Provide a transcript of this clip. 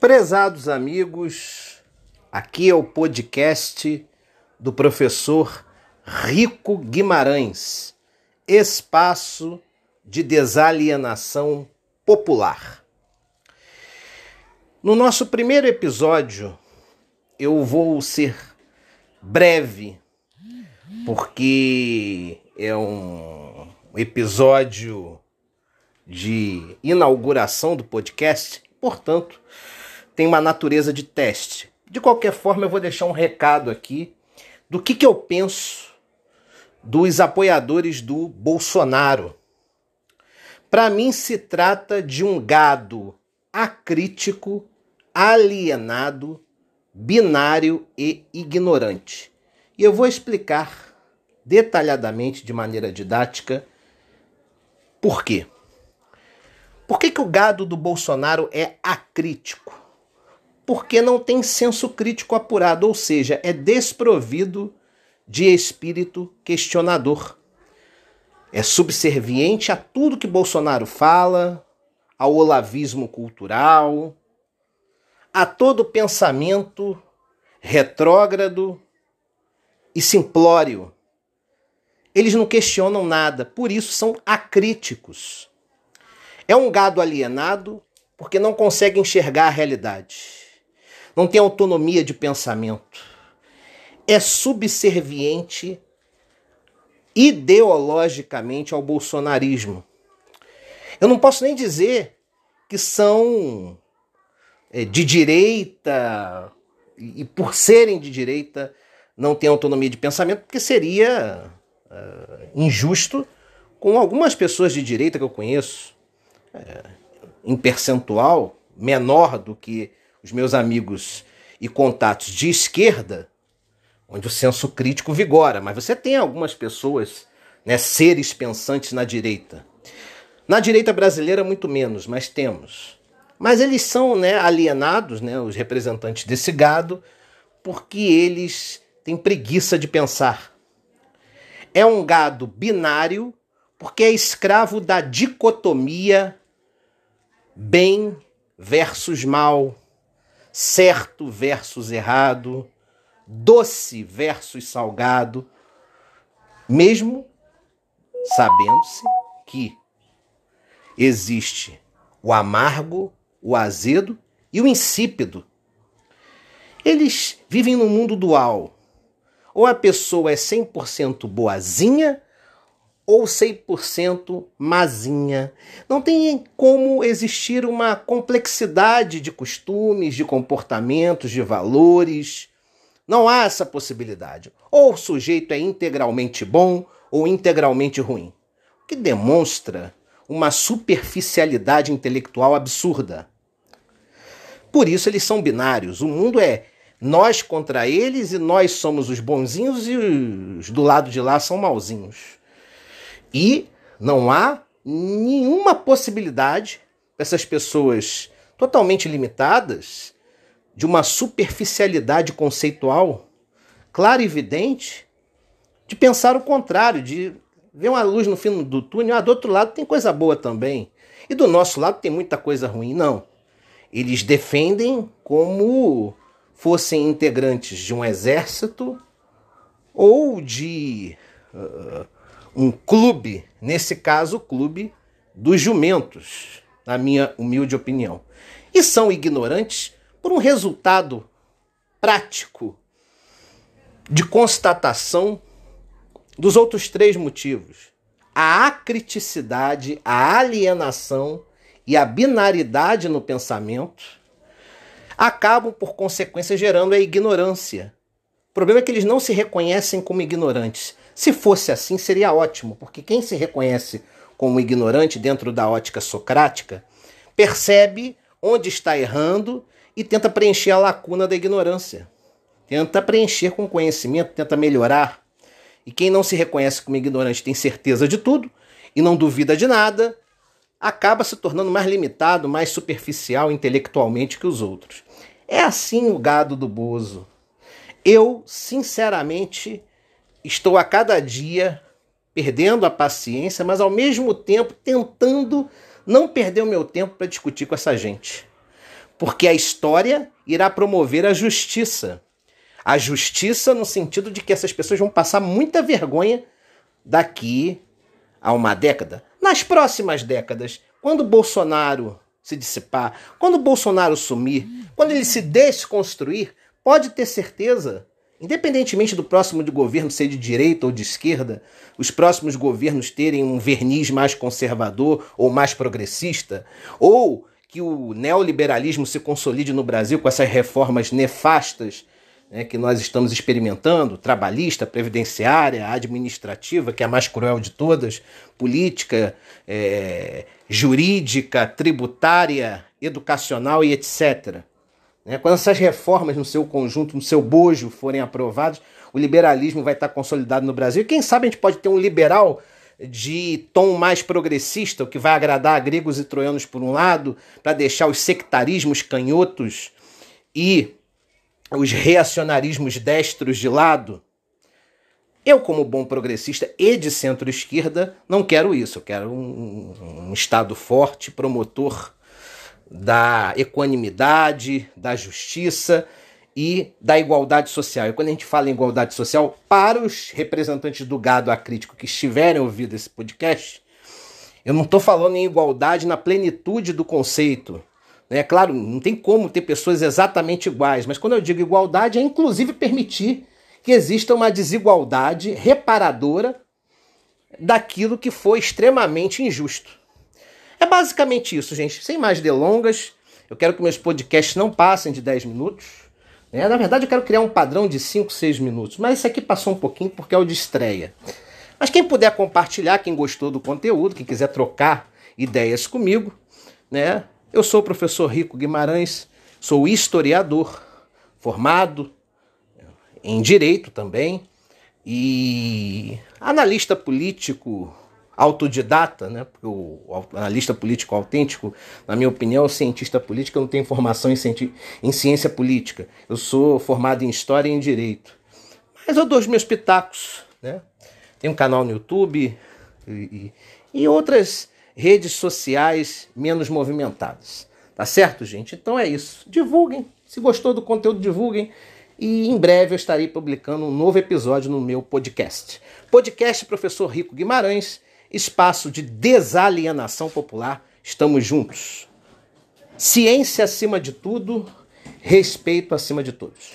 Prezados amigos, aqui é o podcast do professor Rico Guimarães, Espaço de Desalienação Popular. No nosso primeiro episódio, eu vou ser breve, porque é um episódio de inauguração do podcast, portanto, tem uma natureza de teste. De qualquer forma, eu vou deixar um recado aqui do que, que eu penso dos apoiadores do Bolsonaro. Para mim, se trata de um gado acrítico, alienado, binário e ignorante. E eu vou explicar detalhadamente, de maneira didática, por quê. Por que, que o gado do Bolsonaro é acrítico? Porque não tem senso crítico apurado, ou seja, é desprovido de espírito questionador. É subserviente a tudo que Bolsonaro fala, ao olavismo cultural, a todo pensamento retrógrado e simplório. Eles não questionam nada, por isso são acríticos. É um gado alienado porque não consegue enxergar a realidade. Não tem autonomia de pensamento. É subserviente ideologicamente ao bolsonarismo. Eu não posso nem dizer que são é, de direita e, por serem de direita não têm autonomia de pensamento, porque seria uh, injusto com algumas pessoas de direita que eu conheço em percentual menor do que os meus amigos e contatos de esquerda, onde o senso crítico vigora, mas você tem algumas pessoas, né, seres pensantes na direita. Na direita brasileira, muito menos, mas temos. Mas eles são né, alienados, né, os representantes desse gado, porque eles têm preguiça de pensar. É um gado binário, porque é escravo da dicotomia bem versus mal, certo versus errado, doce versus salgado, mesmo sabendo-se que existe o amargo, o azedo e o insípido. Eles vivem num mundo dual. Ou a pessoa é 100% boazinha ou 100% mazinha. Não tem como existir uma complexidade de costumes, de comportamentos, de valores. Não há essa possibilidade. Ou o sujeito é integralmente bom ou integralmente ruim. O que demonstra uma superficialidade intelectual absurda. Por isso eles são binários. O mundo é nós contra eles e nós somos os bonzinhos e os do lado de lá são mauzinhos. E não há nenhuma possibilidade para essas pessoas totalmente limitadas de uma superficialidade conceitual clara e evidente de pensar o contrário, de ver uma luz no fim do túnel, ah, do outro lado tem coisa boa também. E do nosso lado tem muita coisa ruim. Não. Eles defendem como fossem integrantes de um exército ou de uh, um clube, nesse caso, o clube dos jumentos, na minha humilde opinião. E são ignorantes por um resultado prático de constatação dos outros três motivos: a acriticidade, a alienação e a binaridade no pensamento acabam, por consequência, gerando a ignorância. O problema é que eles não se reconhecem como ignorantes. Se fosse assim, seria ótimo, porque quem se reconhece como ignorante dentro da ótica socrática percebe onde está errando e tenta preencher a lacuna da ignorância. Tenta preencher com conhecimento, tenta melhorar. E quem não se reconhece como ignorante tem certeza de tudo e não duvida de nada, acaba se tornando mais limitado, mais superficial intelectualmente que os outros. É assim o gado do Bozo. Eu, sinceramente, estou a cada dia perdendo a paciência, mas ao mesmo tempo tentando não perder o meu tempo para discutir com essa gente. Porque a história irá promover a justiça. A justiça no sentido de que essas pessoas vão passar muita vergonha daqui a uma década. Nas próximas décadas, quando Bolsonaro se dissipar, quando Bolsonaro sumir, quando ele se desconstruir, pode ter certeza, independentemente do próximo de governo ser de direita ou de esquerda, os próximos governos terem um verniz mais conservador ou mais progressista, ou que o neoliberalismo se consolide no Brasil com essas reformas nefastas né, que nós estamos experimentando, trabalhista, previdenciária, administrativa, que é a mais cruel de todas, política, é, jurídica, tributária, educacional e etc. Né? Quando essas reformas no seu conjunto, no seu bojo, forem aprovadas, o liberalismo vai estar consolidado no Brasil. E quem sabe a gente pode ter um liberal de tom mais progressista, o que vai agradar gregos e troianos por um lado, para deixar os sectarismos canhotos e os reacionarismos destros de lado. Eu, como bom progressista e de centro-esquerda, não quero isso. Eu quero um, um Estado forte, promotor da equanimidade, da justiça e da igualdade social. E quando a gente fala em igualdade social, para os representantes do gado acrítico que estiverem ouvindo esse podcast, eu não estou falando em igualdade na plenitude do conceito. É claro, não tem como ter pessoas exatamente iguais, mas quando eu digo igualdade, é inclusive permitir que exista uma desigualdade reparadora daquilo que foi extremamente injusto. É basicamente isso, gente. Sem mais delongas, eu quero que meus podcasts não passem de 10 minutos. Né? Na verdade, eu quero criar um padrão de 5, 6 minutos, mas esse aqui passou um pouquinho porque é o de estreia. Mas quem puder compartilhar, quem gostou do conteúdo, quem quiser trocar ideias comigo, né? Eu sou o professor Rico Guimarães, sou historiador, formado em direito também e analista político autodidata, né? Porque o analista político autêntico, na minha opinião, o cientista político não tem formação em, ciência, em ciência política. Eu sou formado em história e em direito. Mas eu dou os meus pitacos, né? Tem um canal no YouTube e, e, e outras redes sociais menos movimentadas. Tá certo, gente? Então é isso. Divulguem. Se gostou do conteúdo, divulguem. E em breve eu estarei publicando um novo episódio no meu podcast. Podcast Professor Rico Guimarães, espaço de desalienação popular. Estamos juntos. Ciência acima de tudo, respeito acima de todos.